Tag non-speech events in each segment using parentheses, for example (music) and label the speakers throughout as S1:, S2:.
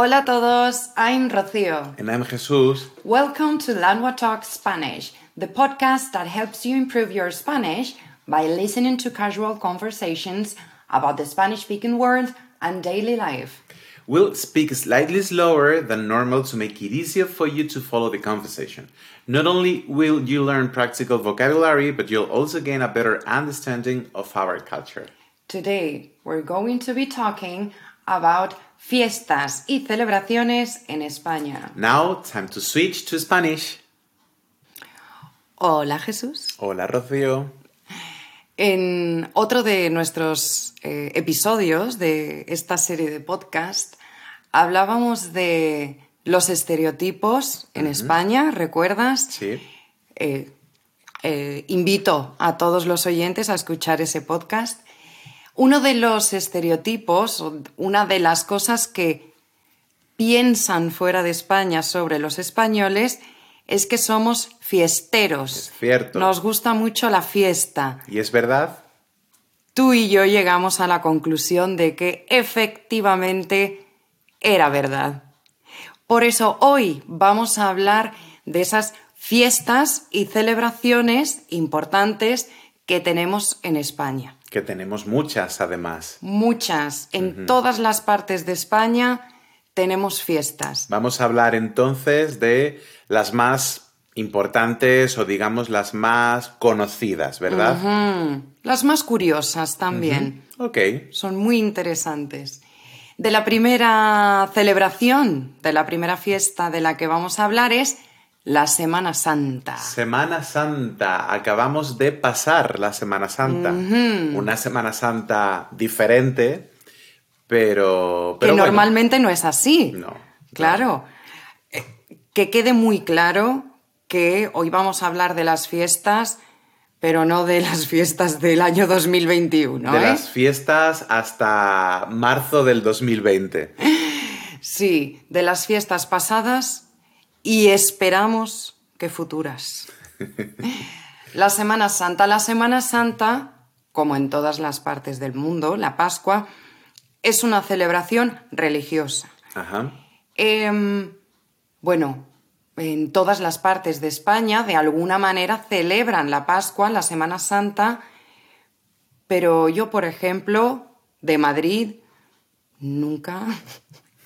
S1: Hola a todos, I'm Rocío.
S2: And I'm Jesus.
S1: Welcome to Lengua Talk Spanish, the podcast that helps you improve your Spanish by listening to casual conversations about the Spanish speaking world and daily life.
S2: We'll speak slightly slower than normal to make it easier for you to follow the conversation. Not only will you learn practical vocabulary, but you'll also gain a better understanding of our culture.
S1: Today, we're going to be talking about fiestas y celebraciones en España.
S2: Now, time to switch to Spanish.
S1: Hola Jesús.
S2: Hola Rocío.
S1: En otro de nuestros eh, episodios de esta serie de podcast hablábamos de los estereotipos en España, ¿recuerdas?
S2: Sí.
S1: Eh, eh, invito a todos los oyentes a escuchar ese podcast uno de los estereotipos, una de las cosas que piensan fuera de España sobre los españoles es que somos fiesteros.
S2: Es cierto.
S1: Nos gusta mucho la fiesta.
S2: ¿Y es verdad?
S1: Tú y yo llegamos a la conclusión de que efectivamente era verdad. Por eso hoy vamos a hablar de esas fiestas y celebraciones importantes que tenemos en España.
S2: Que tenemos muchas, además.
S1: Muchas. En todas las partes de España tenemos fiestas.
S2: Vamos a hablar entonces de las más importantes o digamos las más conocidas, ¿verdad?
S1: Las más curiosas también.
S2: Ok.
S1: Son muy interesantes. De la primera celebración, de la primera fiesta de la que vamos a hablar es la Semana Santa.
S2: Semana Santa. Acabamos de pasar la Semana Santa. Una Semana Santa diferente, pero... pero
S1: que
S2: bueno.
S1: normalmente no es así.
S2: No.
S1: Claro. Eh, Que quede muy claro que hoy vamos a hablar de las fiestas, pero no de las fiestas del año 2021.
S2: De
S1: ¿eh?
S2: las fiestas hasta marzo del 2020.
S1: Sí, de las fiestas pasadas y esperamos que futuras. (laughs) La Semana Santa. La Semana Santa, como en todas las partes del mundo, la Pascua, es una celebración religiosa.
S2: Ajá.
S1: Em, bueno, en todas las partes de España, de alguna manera, celebran la Pascua, la Semana Santa, pero yo, por ejemplo, de Madrid, nunca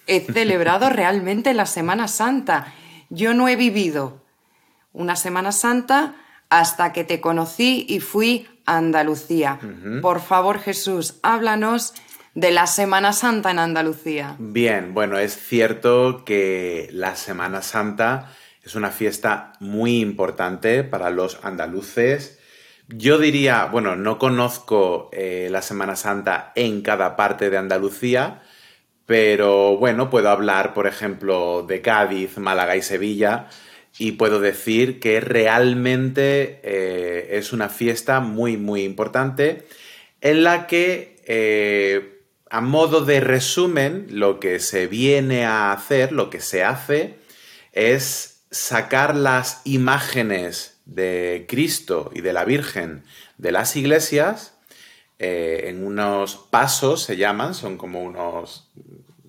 S1: he celebrado (laughs) realmente la Semana Santa. Yo no he vivido una Semana Santa hasta que te conocí y fui a Andalucía. Por favor, Jesús, háblanos de la Semana Santa en Andalucía.
S2: Bien, bueno, es cierto que la Semana Santa es una fiesta muy importante para los andaluces. Yo diría, bueno, no conozco eh, la Semana Santa en cada parte de Andalucía, pero bueno, puedo hablar, por ejemplo, de Cádiz, Málaga y Sevilla, y puedo decir que realmente eh, es una fiesta muy, muy importante en la que, eh, a modo de resumen, lo que se viene a hacer, lo que se hace, es sacar las imágenes de Cristo y de la Virgen de las iglesias eh, en unos pasos, se llaman, son como unos,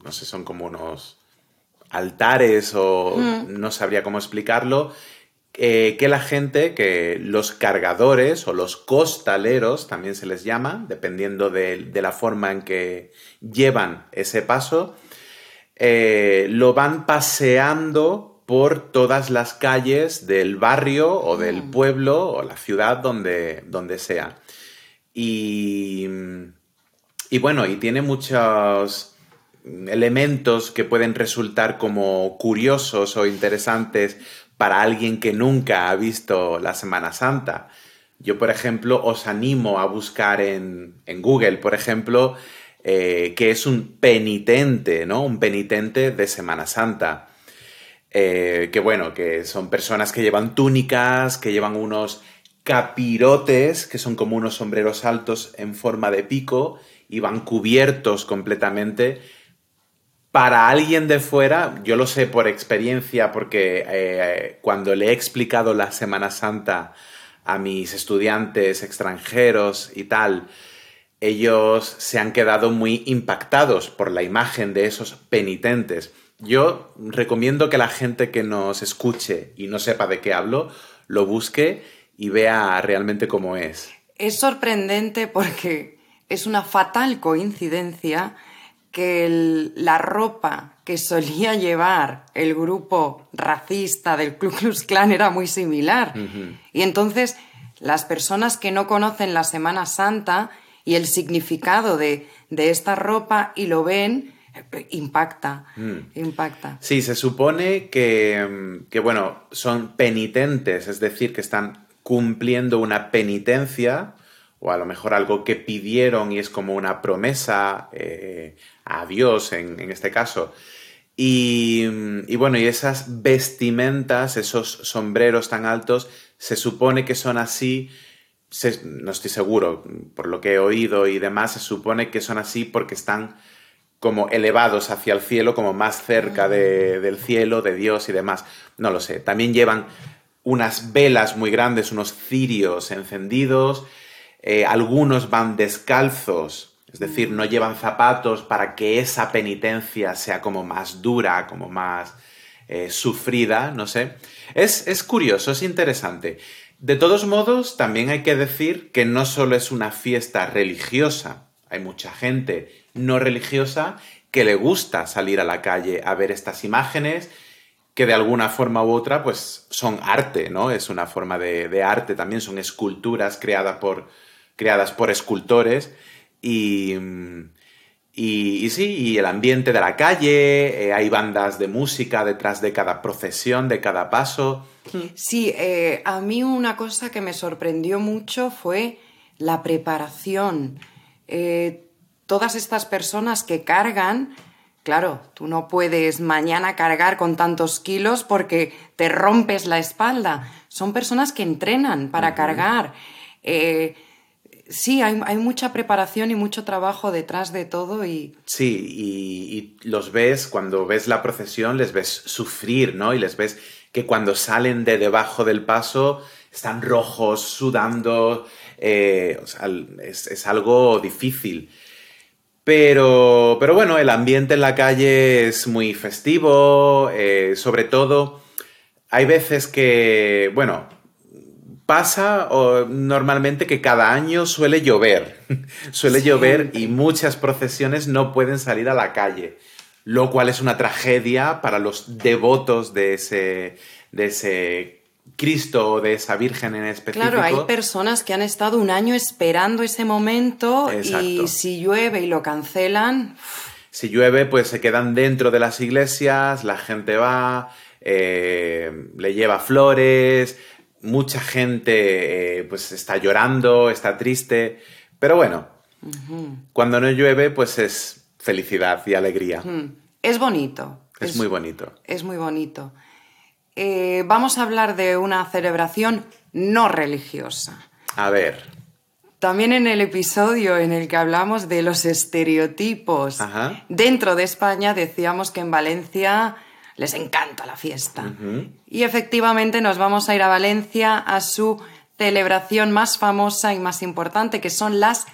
S2: no sé, son como unos altares o no sabría cómo explicarlo, eh, que la gente, que los cargadores o los costaleros también se les llama, dependiendo de, de la forma en que llevan ese paso, eh, lo van paseando por todas las calles del barrio o del pueblo o la ciudad donde, donde sea. Y, y bueno, y tiene muchos elementos que pueden resultar como curiosos o interesantes para alguien que nunca ha visto la Semana Santa. Yo, por ejemplo, os animo a buscar en, en Google, por ejemplo, eh, que es un penitente, ¿no? Un penitente de Semana Santa. Eh, que bueno, que son personas que llevan túnicas, que llevan unos capirotes, que son como unos sombreros altos en forma de pico, y van cubiertos completamente. Para alguien de fuera, yo lo sé por experiencia, porque eh, cuando le he explicado la Semana Santa a mis estudiantes extranjeros y tal, ellos se han quedado muy impactados por la imagen de esos penitentes. yo recomiendo que la gente que nos escuche y no sepa de qué hablo, lo busque y vea realmente cómo es.
S1: Es sorprendente porque es una fatal coincidencia que la ropa que solía llevar el grupo racista del Ku Klux Klan era muy similar. Y entonces las personas que no conocen la Semana Santa y el significado de, esta ropa y lo ven, impacta, mm. impacta.
S2: Sí, se supone que, que, bueno, son penitentes, es decir, que están cumpliendo una penitencia o a lo mejor algo que pidieron y es como una promesa eh, a Dios en, este caso. Y, bueno, y esas vestimentas, esos sombreros tan altos, se supone que son así, no estoy seguro, por lo que he oído y demás, se supone que son así porque están como elevados hacia el cielo, como más cerca del cielo, de Dios y demás. No lo sé. También llevan unas velas muy grandes, unos cirios encendidos, eh, algunos van descalzos, es decir, no llevan zapatos para que esa penitencia sea como más dura, como más eh, sufrida, no sé. Es, es curioso, es interesante. De todos modos, también hay que decir que no solo es una fiesta religiosa, hay mucha gente no religiosa que le gusta salir a la calle a ver estas imágenes que de alguna forma u otra pues son arte, ¿no? Es una forma de, arte también, son esculturas creadas por, creadas por escultores y, y, sí, y el ambiente de la calle, eh, hay bandas de música detrás de cada procesión, de cada paso.
S1: Sí, eh, a mí una cosa que me sorprendió mucho fue la preparación. Eh, todas estas personas que cargan, claro, tú no puedes mañana cargar con tantos kilos porque te rompes la espalda. Son personas que entrenan para cargar sí, hay, mucha preparación y mucho trabajo detrás de todo y...
S2: Sí, y, los ves, cuando ves la procesión, les ves sufrir, ¿no? Y les ves que cuando salen de debajo del paso están rojos, sudando, eh, o sea, es, algo difícil. Pero, pero bueno, el ambiente en la calle es muy festivo, eh, sobre todo hay veces que, bueno, pasa normalmente que cada año suele llover. (laughs) suele llover y muchas procesiones no pueden salir a la calle, lo cual es una tragedia para los devotos de ese, de ese Cristo o de esa Virgen en específico.
S1: Claro, hay personas que han estado un año esperando ese momento y si llueve y lo cancelan...
S2: Si llueve, pues se quedan dentro de las iglesias, la gente va, eh, le lleva flores, mucha gente eh, pues está llorando, está triste, pero bueno, cuando no llueve pues es felicidad y alegría.
S1: Es bonito.
S2: Es, muy bonito.
S1: Es muy bonito. Eh, vamos a hablar de una celebración no religiosa.
S2: A ver.
S1: También en el episodio en el que hablamos de los estereotipos dentro de España decíamos que en Valencia les encanta la fiesta. Y efectivamente nos vamos a ir a Valencia a su celebración más famosa y más importante, que son las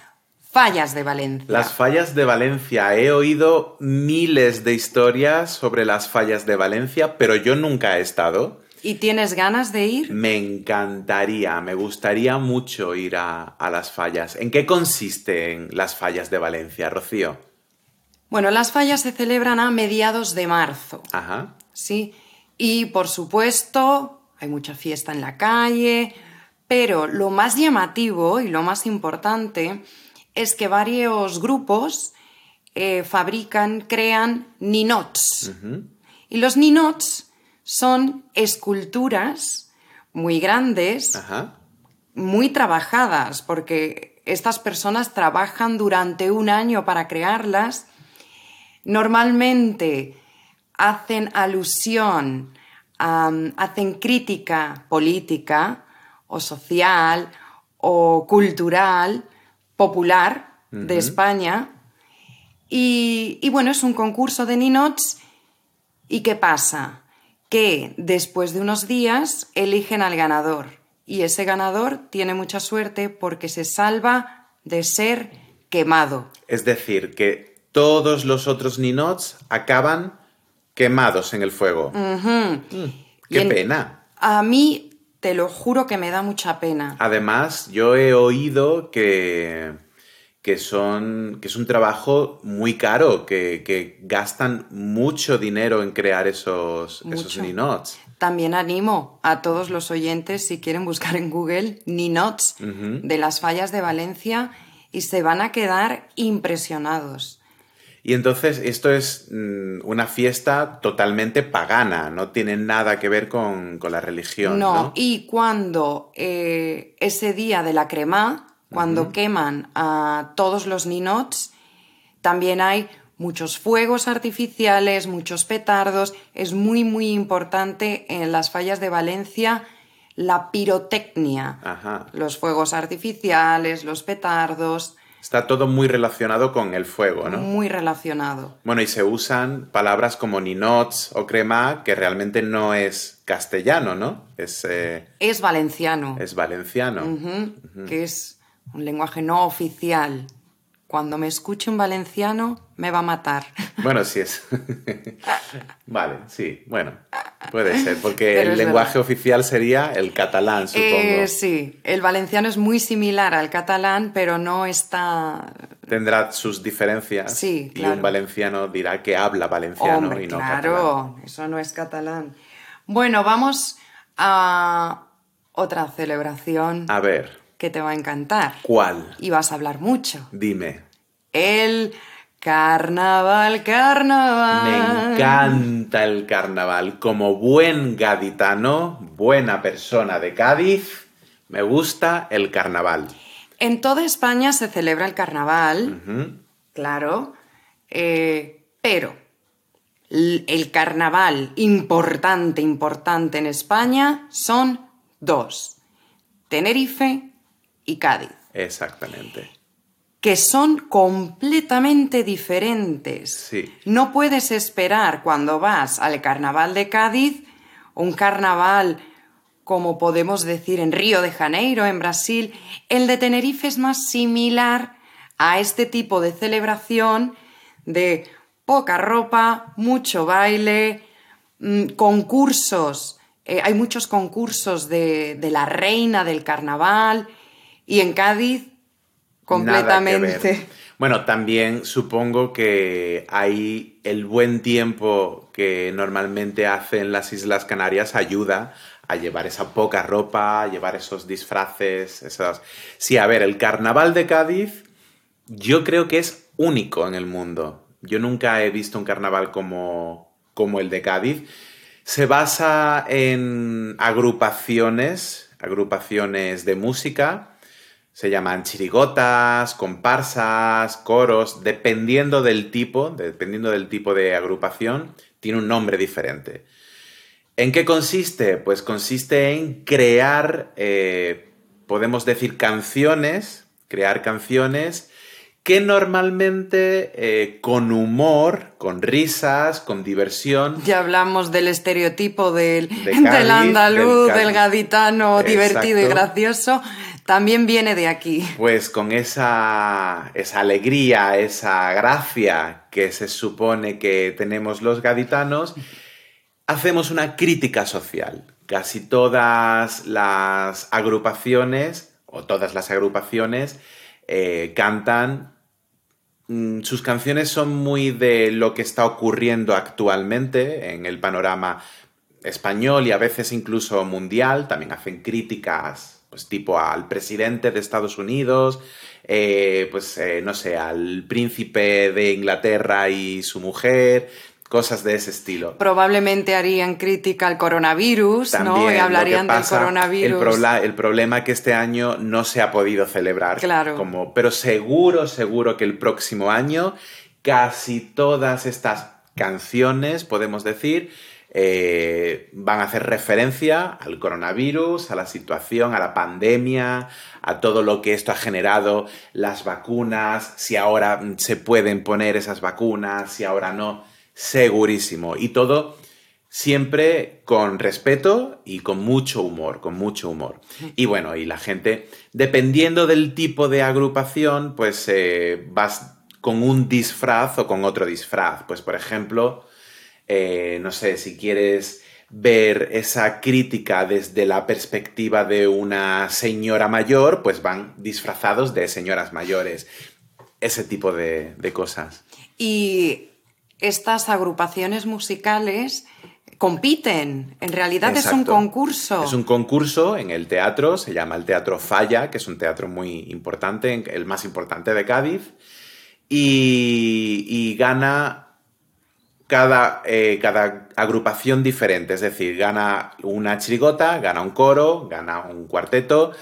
S1: fallas de Valencia.
S2: Las fallas de Valencia. He oído miles de historias sobre las fallas de Valencia, pero yo nunca he estado.
S1: ¿Y tienes ganas de ir?
S2: Me encantaría, me gustaría mucho ir a, a las fallas. ¿En qué consisten las fallas de Valencia, Rocío?
S1: Bueno, las fallas se celebran a mediados de marzo.
S2: Ajá.
S1: Sí. Y por supuesto, hay mucha fiesta en la calle, pero lo más llamativo y lo más importante es que varios grupos eh, fabrican, crean ninots. Y los ninots son esculturas muy grandes, muy trabajadas, porque estas personas trabajan durante un año para crearlas. Normalmente hacen alusión, hacen crítica política o social o cultural, popular de España. Y, bueno, es un concurso de ninots. ¿Y qué pasa? Que después de unos días eligen al ganador. Y ese ganador tiene mucha suerte porque se salva de ser quemado.
S2: Es decir, que todos los otros ninots acaban quemados en el fuego.
S1: Ujú.
S2: Qué
S1: en-
S2: pena.
S1: A mí, te lo juro que me da mucha pena.
S2: Además, yo he oído que, que, son, que es un trabajo muy caro, que, que gastan mucho dinero en crear esos, esos ninots.
S1: También animo a todos los oyentes, si quieren buscar en Google, Ninots
S2: Ujú.
S1: de las fallas de Valencia y se van a quedar impresionados.
S2: Y entonces esto es mm, una fiesta totalmente pagana, no tiene nada que ver con, con la religión.
S1: No,
S2: No,
S1: y cuando eh, ese día de la crema, cuando queman a todos los ninots, también hay muchos fuegos artificiales, muchos petardos. Es muy, muy importante en las fallas de Valencia la pirotecnia.
S2: Ajá.
S1: Los fuegos artificiales, los petardos,
S2: Está todo muy relacionado con el fuego, ¿no?
S1: muy relacionado.
S2: Bueno, y se usan palabras como ninots o crema, que realmente no es castellano, ¿no? Es, eh,
S1: Es valenciano.
S2: es valenciano.
S1: Que es un lenguaje no oficial. Cuando me escuche un valenciano, me va a matar. (laughs)
S2: Bueno, sí es. (laughs) vale, sí, bueno, puede ser, porque
S1: Pero
S2: el lenguaje
S1: verdad.
S2: oficial sería el catalán, supongo.
S1: Eh, sí, el valenciano es muy similar al catalán, pero no está...
S2: Tendrá sus diferencias.
S1: Sí,
S2: Y
S1: claro.
S2: un valenciano dirá que habla valenciano
S1: Hombre,
S2: y no
S1: claro,
S2: catalán.
S1: eso no es catalán. Bueno, vamos a otra celebración
S2: A ver,
S1: que te va a encantar.
S2: ¿cuál?
S1: Y vas a hablar mucho.
S2: Dime.
S1: El carnaval, carnaval.
S2: Me encanta el carnaval. Como buen gaditano, buena persona de Cádiz, me gusta el carnaval.
S1: En toda España se celebra el carnaval, claro, eh, pero el carnaval importante, importante en España son dos, Tenerife y Cádiz,
S2: Exactamente.
S1: que son completamente diferentes.
S2: Sí.
S1: No puedes esperar cuando vas al carnaval de Cádiz, un carnaval como podemos decir en Río de Janeiro, en Brasil. El de Tenerife es más similar a este tipo de celebración de poca ropa, mucho baile, mm, concursos. Eh, hay muchos concursos de, de la reina del carnaval y en Cádiz completamente.
S2: Bueno, también supongo que hay el buen tiempo que normalmente hacen las Islas Canarias ayuda a llevar esa poca ropa, a llevar esos disfraces, esas... Sí, a ver, el carnaval de Cádiz yo creo que es único en el mundo. Yo nunca he visto un carnaval como, como el de Cádiz. Se basa en agrupaciones, agrupaciones de música. Se llaman chirigotas, comparsas, coros, dependiendo del tipo, dependiendo del tipo de agrupación, tiene un nombre diferente. ¿En qué consiste? Pues consiste en crear, eh, podemos decir, canciones, crear canciones que normalmente eh, con humor, con risas, con diversión,
S1: Ya hablamos del estereotipo del,
S2: De (laughs)
S1: del andaluz,
S2: del
S1: gaditano divertido y gracioso, también viene de aquí.
S2: pues con esa, alegría, esa gracia que se supone que tenemos los gaditanos, hacemos una crítica social. Casi todas las agrupaciones, o todas las agrupaciones, eh, cantan. mm, Sus canciones son muy de lo que está ocurriendo actualmente en el panorama español y a veces incluso mundial. También hacen críticas, pues tipo al presidente de Estados Unidos, eh, pues eh, no sé, al príncipe de Inglaterra y su mujer, cosas de ese estilo.
S1: Probablemente harían crítica al coronavirus, ¿no? Y hablarían del coronavirus.
S2: El, prola- el problema que este año no se ha podido celebrar.
S1: Claro.
S2: Como, pero seguro, seguro que el próximo año casi todas estas canciones, podemos decir, eh, van a hacer referencia al coronavirus, a la situación, a la pandemia, a todo lo que esto ha generado, las vacunas, si ahora se pueden poner esas vacunas, si ahora no, segurísimo. Y todo siempre con respeto y con mucho humor, con mucho humor. Y bueno, y la gente, dependiendo del tipo de agrupación, pues eh, vas con un disfraz o con otro disfraz. Pues por ejemplo, eh, no sé, si quieres ver esa crítica desde la perspectiva de una señora mayor, pues van disfrazados de señoras mayores. Ese tipo de, de cosas.
S1: Y estas agrupaciones musicales compiten. En realidad es un concurso.
S2: Es un concurso en el teatro, se llama el Teatro Falla, que es un teatro muy importante, el más importante de Cádiz, y, y gana cada, eh, cada agrupación diferente, es decir, gana una chirigota, gana un coro, gana un cuarteto,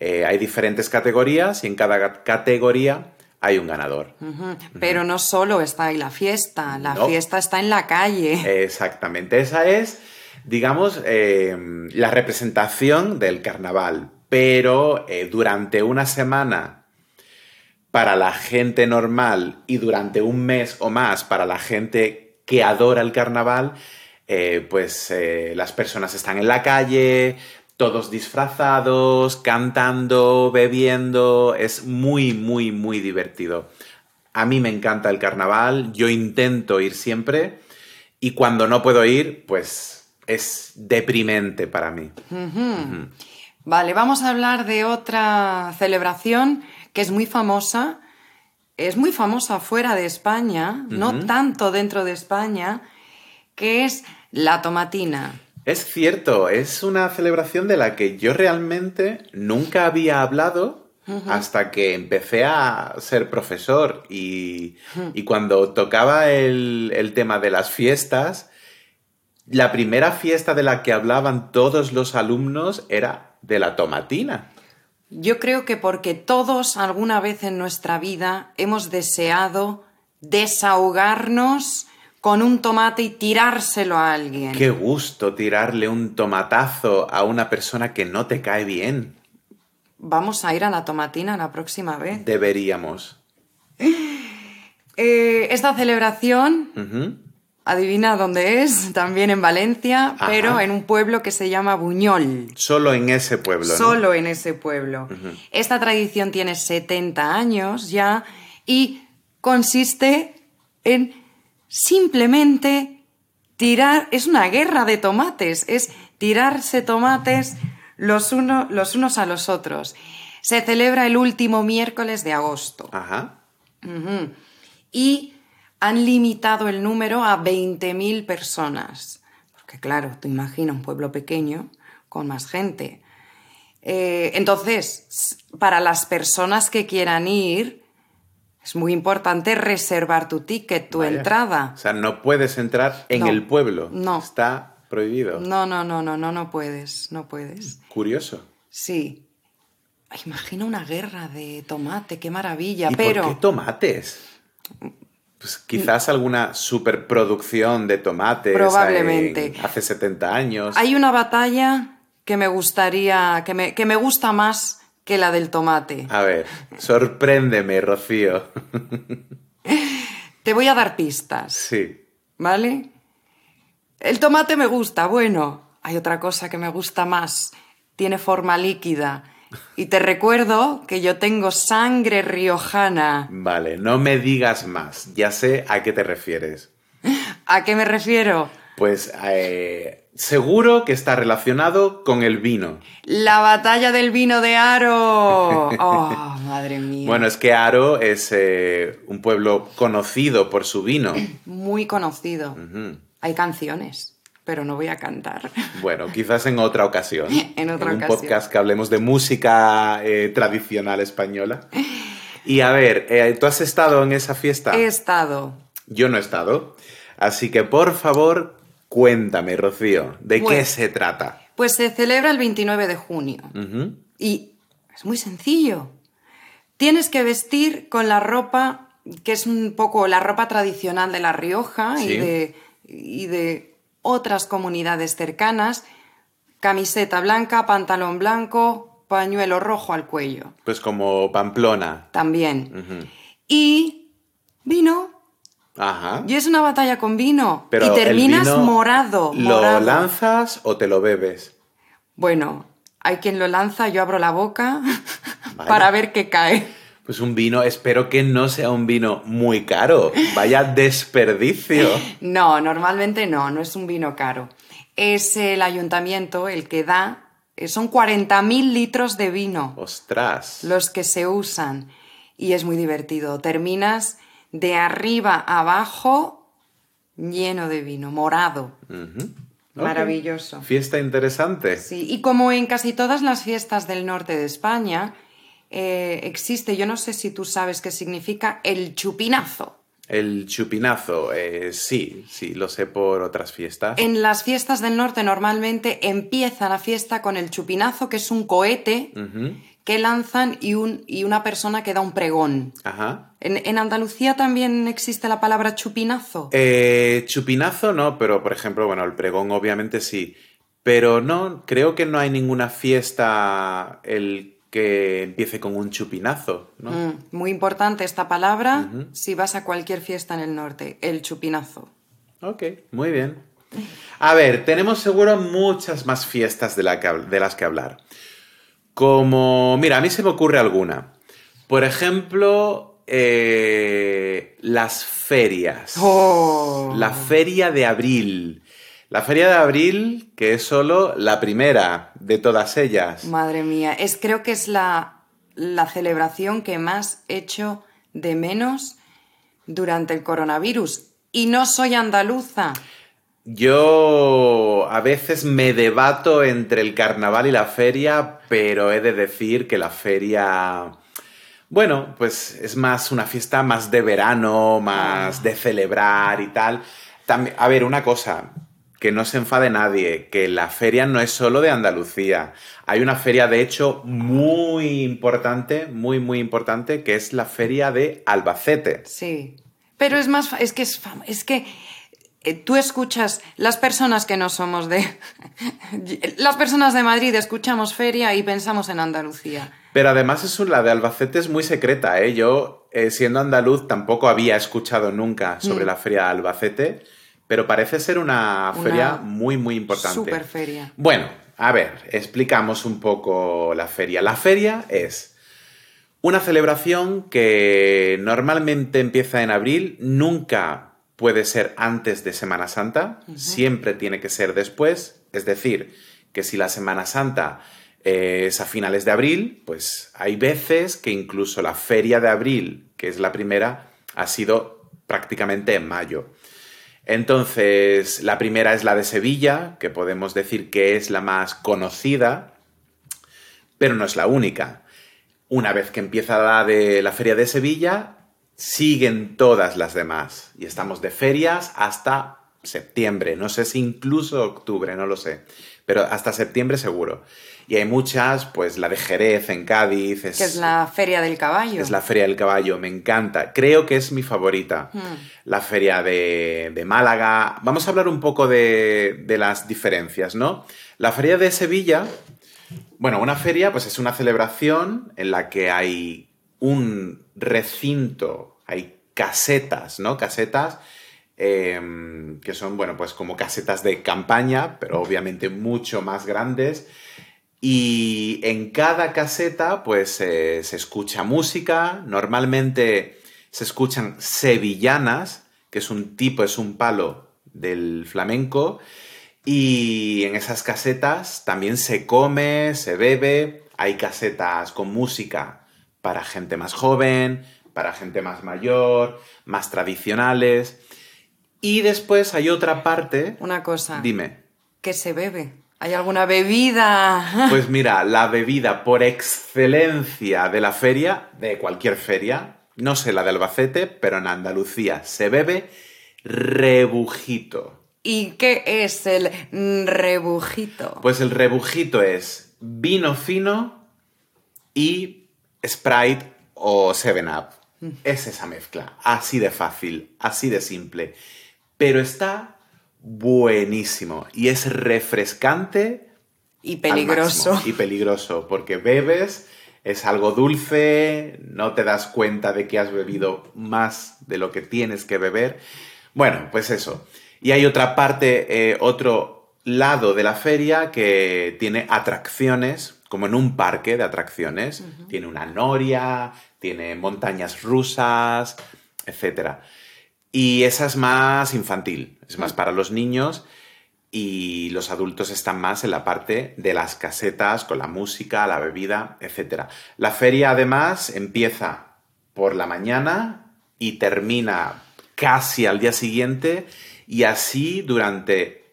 S2: eh, hay diferentes categorías y en cada categoría hay un ganador.
S1: Pero no solo está ahí la fiesta, la
S2: No.
S1: fiesta está en la calle.
S2: Exactamente, esa es, digamos, eh, la representación del carnaval, pero eh, durante una semana para la gente normal y durante un mes o más para la gente que adora el carnaval, eh, pues eh, las personas están en la calle, todos disfrazados, cantando, bebiendo, es muy, muy, muy divertido. A mí me encanta el carnaval, yo intento ir siempre y cuando no puedo ir, pues es deprimente para mí.
S1: Vale, vamos a hablar de otra celebración que es muy famosa. Es muy famosa fuera de España, no tanto dentro de España, que es la tomatina.
S2: Es cierto, es una celebración de la que yo realmente nunca había hablado hasta que empecé a ser profesor y, y cuando tocaba el, el tema de las fiestas, la primera fiesta de la que hablaban todos los alumnos era de la tomatina.
S1: Yo creo que porque todos alguna vez en nuestra vida hemos deseado desahogarnos con un tomate y tirárselo a alguien.
S2: Qué gusto tirarle un tomatazo a una persona que no te cae bien.
S1: Vamos a ir a la tomatina la próxima vez.
S2: Deberíamos.
S1: Eh, esta celebración. Adivina dónde es, también en Valencia,
S2: Ajá.
S1: pero en un pueblo que se llama Buñol.
S2: Solo en ese pueblo. ¿no?
S1: Solo en ese pueblo. Esta tradición tiene 70 años ya y consiste en simplemente tirar, es una guerra de tomates, es tirarse tomates los, uno- los unos a los otros. Se celebra el último miércoles de agosto.
S2: Ajá.
S1: Y han limitado el número a 20.000 personas. Porque claro, tú imagina un pueblo pequeño con más gente. Eh, entonces, para las personas que quieran ir, es muy importante reservar tu ticket, tu
S2: Vaya.
S1: entrada.
S2: O sea, no puedes entrar en
S1: No.
S2: el pueblo.
S1: No.
S2: Está prohibido.
S1: No, no, no, no, no, no puedes, no puedes.
S2: Curioso.
S1: Sí. Imagina una guerra de tomate, qué maravilla,
S2: ¿Y
S1: pero...
S2: por qué tomates? Pues quizás alguna superproducción de tomates.
S1: Probablemente.
S2: en- hace 70 años.
S1: Hay una batalla que me gustaría, que me, que me gusta más que la del tomate.
S2: A ver, sorpréndeme, Rocío.
S1: Te voy a dar pistas,
S2: sí.
S1: ¿vale? El tomate me gusta, bueno. Hay otra cosa que me gusta más. Tiene forma líquida. Y te recuerdo que yo tengo sangre riojana.
S2: Vale, no me digas más. Ya sé a qué te refieres.
S1: ¿A qué me refiero?
S2: Pues eh, seguro que está relacionado con el vino.
S1: La batalla del vino de Aro. (laughs) Oh, madre mía.
S2: Bueno, es que Aro es eh, un pueblo conocido por su vino.
S1: Muy conocido. Hay canciones, pero no voy a cantar.
S2: Bueno, quizás en otra ocasión. (laughs)
S1: En otra
S2: un
S1: ocasión.
S2: podcast que hablemos de música eh, tradicional española. Y a ver, eh, ¿tú has estado en esa fiesta?
S1: He estado.
S2: Yo no he estado. Así que por favor, cuéntame, Rocío, ¿de qué
S1: Bueno.
S2: se trata?
S1: Pues se celebra el 29 de junio. Y es muy sencillo. Tienes que vestir con la ropa que es un poco la ropa tradicional de La Rioja
S2: Sí.
S1: y, de, y de otras comunidades cercanas. Camiseta blanca, pantalón blanco, pañuelo rojo al cuello.
S2: Pues como Pamplona.
S1: También. Y vino.
S2: Ajá.
S1: Y es una batalla con vino.
S2: Pero
S1: y
S2: el
S1: terminas
S2: vino,
S1: morado.
S2: ¿Lo lanzas o te lo bebes?
S1: Bueno, hay quien lo lanza, yo abro la boca (laughs) para ver qué cae.
S2: Pues un vino, espero que no sea un vino muy caro. Vaya desperdicio. (laughs)
S1: No, normalmente no, no es un vino caro. Es el ayuntamiento el que da, eh, son 40.000 litros de vino
S2: Ostras.
S1: los que se usan y es muy divertido. Terminas de arriba a abajo lleno de vino, morado. Maravilloso.
S2: Fiesta interesante.
S1: Sí, y como en casi todas las fiestas del norte de España, eh, existe, yo no sé si tú sabes qué significa el chupinazo.
S2: El chupinazo, eh, sí, sí, lo sé por otras fiestas.
S1: En las fiestas del norte normalmente empieza la fiesta con el chupinazo, que es un cohete que lanzan y, un, y una persona que da un pregón.
S2: Ajá.
S1: En, en Andalucía también existe la palabra chupinazo.
S2: Eh, chupinazo no, pero por ejemplo, bueno, el pregón obviamente sí. Pero no, creo que no hay ninguna fiesta el que empiece con un chupinazo, ¿no?
S1: Mm, muy importante esta palabra si vas a cualquier fiesta en el norte, el chupinazo.
S2: Ok, muy bien. A ver, tenemos seguro muchas más fiestas de, la que hab- de las que hablar. Como, mira, a mí se me ocurre alguna. Por ejemplo, eh, las ferias.
S1: Oh.
S2: La feria de abril. La feria de abril, que es solo la primera de todas ellas.
S1: Madre mía, es, creo que es la, la celebración que más he hecho de menos durante el coronavirus. Y no soy andaluza.
S2: Yo a veces me debato entre el carnaval y la feria, pero he de decir que la feria, bueno, pues es más una fiesta más de verano, más de celebrar y tal. También, a ver, una cosa, que no se enfade nadie, que la feria no es solo de Andalucía. Hay una feria, de hecho, muy importante, muy, muy importante, que es la feria de Albacete.
S1: Sí. Pero es más, es que es, es que eh, tú escuchas, las personas que no somos de, (laughs) las personas de Madrid escuchamos feria y pensamos en Andalucía.
S2: Pero además es la de Albacete es muy secreta, ¿eh? Yo, eh, siendo andaluz, tampoco había escuchado nunca sobre la feria de Albacete, pero parece ser una,
S1: Una
S2: feria muy, muy importante.
S1: super feria.
S2: Bueno, a ver, explicamos un poco la feria. La feria es una celebración que normalmente empieza en abril, nunca puede ser antes de Semana Santa, siempre tiene que ser después, es decir, que si la Semana Santa eh, es a finales de abril, pues hay veces que incluso la feria de abril, que es la primera, ha sido prácticamente en mayo. Entonces, la primera es la de Sevilla, que podemos decir que es la más conocida, pero no es la única. Una vez que empieza la de la feria de Sevilla, siguen todas las demás. Y estamos de ferias hasta septiembre, no sé si incluso octubre, no lo sé, pero hasta septiembre seguro. Y hay muchas, pues la de Jerez en Cádiz, es,
S1: Que es la feria del caballo.
S2: es la Feria del Caballo, me encanta. Creo que es mi favorita. La Feria de, de Málaga. Vamos a hablar un poco de, de las diferencias, ¿no? La Feria de Sevilla, bueno, una feria pues es una celebración en la que hay un recinto, hay casetas, ¿no? Casetas em, que son, bueno, pues como casetas de campaña, pero obviamente mucho más grandes. Y en cada caseta, pues eh, se escucha música. Normalmente se escuchan sevillanas, que es un tipo, es un palo del flamenco. Y en esas casetas también se come, se bebe. Hay casetas con música para gente más joven, para gente más mayor, más tradicionales. Y después hay otra parte.
S1: Una cosa.
S2: Dime.
S1: ¿Qué se bebe? ¿Hay alguna bebida? (laughs)
S2: Pues mira, la bebida por excelencia de la feria, de cualquier feria, no sé la de Albacete, pero en Andalucía se bebe rebujito.
S1: ¿Y qué es el rebujito?
S2: Pues el rebujito es vino fino y Sprite o 7-Up. Es esa mezcla, así de fácil, así de simple. Pero está buenísimo y es refrescante
S1: y
S2: al
S1: peligroso.
S2: máximo. Y peligroso, porque bebes, es algo dulce, no te das cuenta de que has bebido más de lo que tienes que beber. Bueno, pues eso. Y hay otra parte, eh, otro lado de la feria que tiene atracciones, como en un parque de atracciones. Tiene una noria, tiene montañas rusas, etc. Y esa es más infantil, es más para los niños y los adultos están más en la parte de las casetas con la música, la bebida, etc. La feria además empieza por la mañana y termina casi al día siguiente y así durante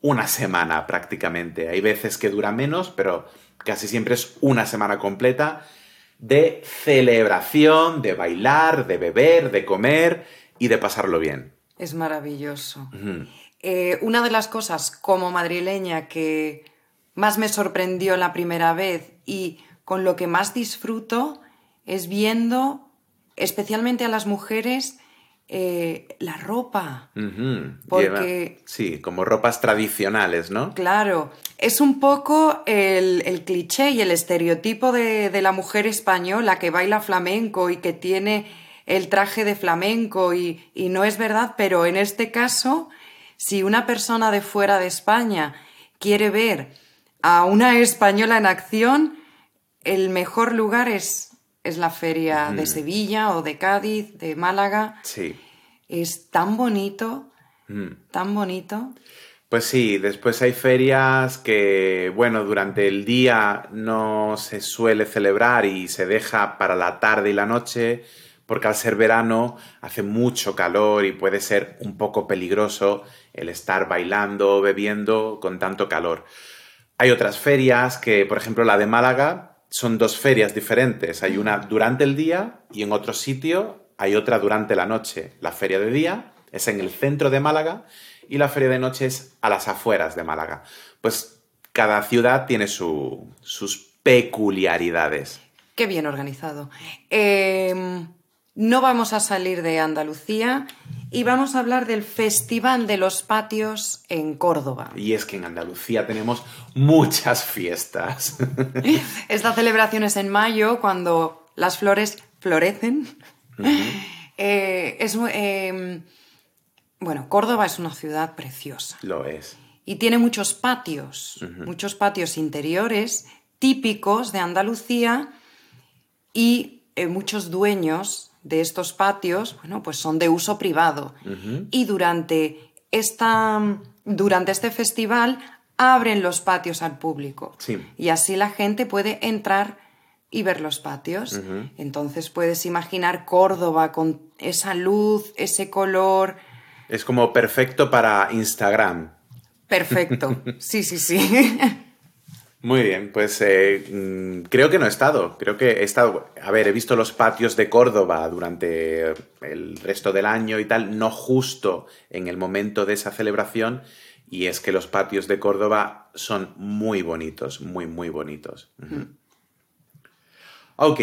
S2: una semana prácticamente. Hay veces que dura menos, pero casi siempre es una semana completa de celebración, de bailar, de beber, de comer y de pasarlo bien.
S1: Es maravilloso. Eh, una de las cosas como madrileña que más me sorprendió la primera vez y con lo que más disfruto es viendo, especialmente a las mujeres, eh, la ropa.
S2: Porque. sí, como ropas tradicionales, ¿no?
S1: Claro. Es un poco el, cliché y el estereotipo de, de, la mujer española que baila flamenco y que tiene el traje de flamenco y, y no es verdad, pero en este caso si una persona de fuera de España quiere ver a una española en acción, el mejor lugar es, es la feria de Sevilla o de Cádiz, de Málaga.
S2: Sí.
S1: Es tan bonito, tan bonito.
S2: Pues sí, después hay ferias que, bueno, durante el día no se suele celebrar y se deja para la tarde y la noche, porque al ser verano hace mucho calor y puede ser un poco peligroso el estar bailando, bebiendo con tanto calor. Hay otras ferias que, por ejemplo, la de Málaga, son dos ferias diferentes. Hay una durante el día y en otro sitio hay otra durante la noche. La feria de día es en el centro de Málaga y la feria de noche es a las afueras de Málaga. Pues cada ciudad tiene sus peculiaridades.
S1: Qué bien organizado. Em, no vamos a salir de Andalucía y vamos a hablar del Festival de los Patios en Córdoba.
S2: Y es que en Andalucía tenemos muchas fiestas. (laughs)
S1: Esta celebración es en mayo, cuando las flores florecen. (laughs) Eh, es, em, bueno, Córdoba es una ciudad preciosa.
S2: Lo es.
S1: Y tiene muchos patios, muchos patios interiores típicos de Andalucía y eh, muchos dueños de estos patios, bueno, pues son de uso privado. Y durante, esta, durante este festival abren los patios al público. Y así la gente puede entrar y ver los patios. Entonces puedes imaginar Córdoba con esa luz, ese color.
S2: Es como perfecto para Instagram.
S1: Perfecto. (laughs) Sí, sí, sí. (laughs)
S2: Muy bien, pues eh, mm, creo que no he estado. Creo que he estado. A ver, he visto los patios de Córdoba durante el resto del año y tal, no justo en el momento de esa celebración. Y es que los patios de Córdoba son muy bonitos, muy, muy bonitos. Ok,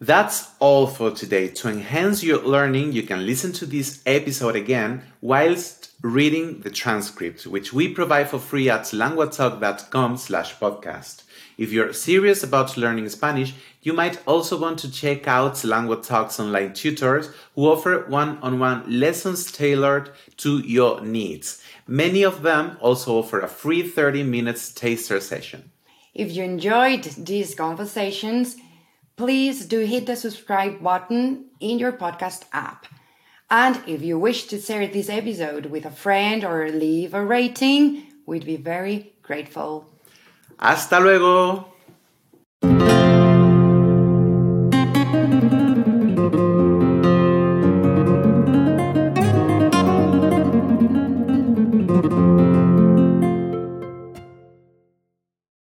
S2: that's all for today. To enhance your learning, you can listen to this episode again whilst reading the transcript, which we provide for free at languatalk.com slash podcast. If you're serious about learning Spanish, you might also want to check out Lengua Talks online tutors who offer one-on-one lessons tailored to your needs. Many of them also offer a free 30 minutes taster session.
S1: If you enjoyed these conversations, please do hit the subscribe button in your podcast app. And if you wish to share this episode with a friend or leave a rating, we'd be very grateful.
S2: Hasta luego.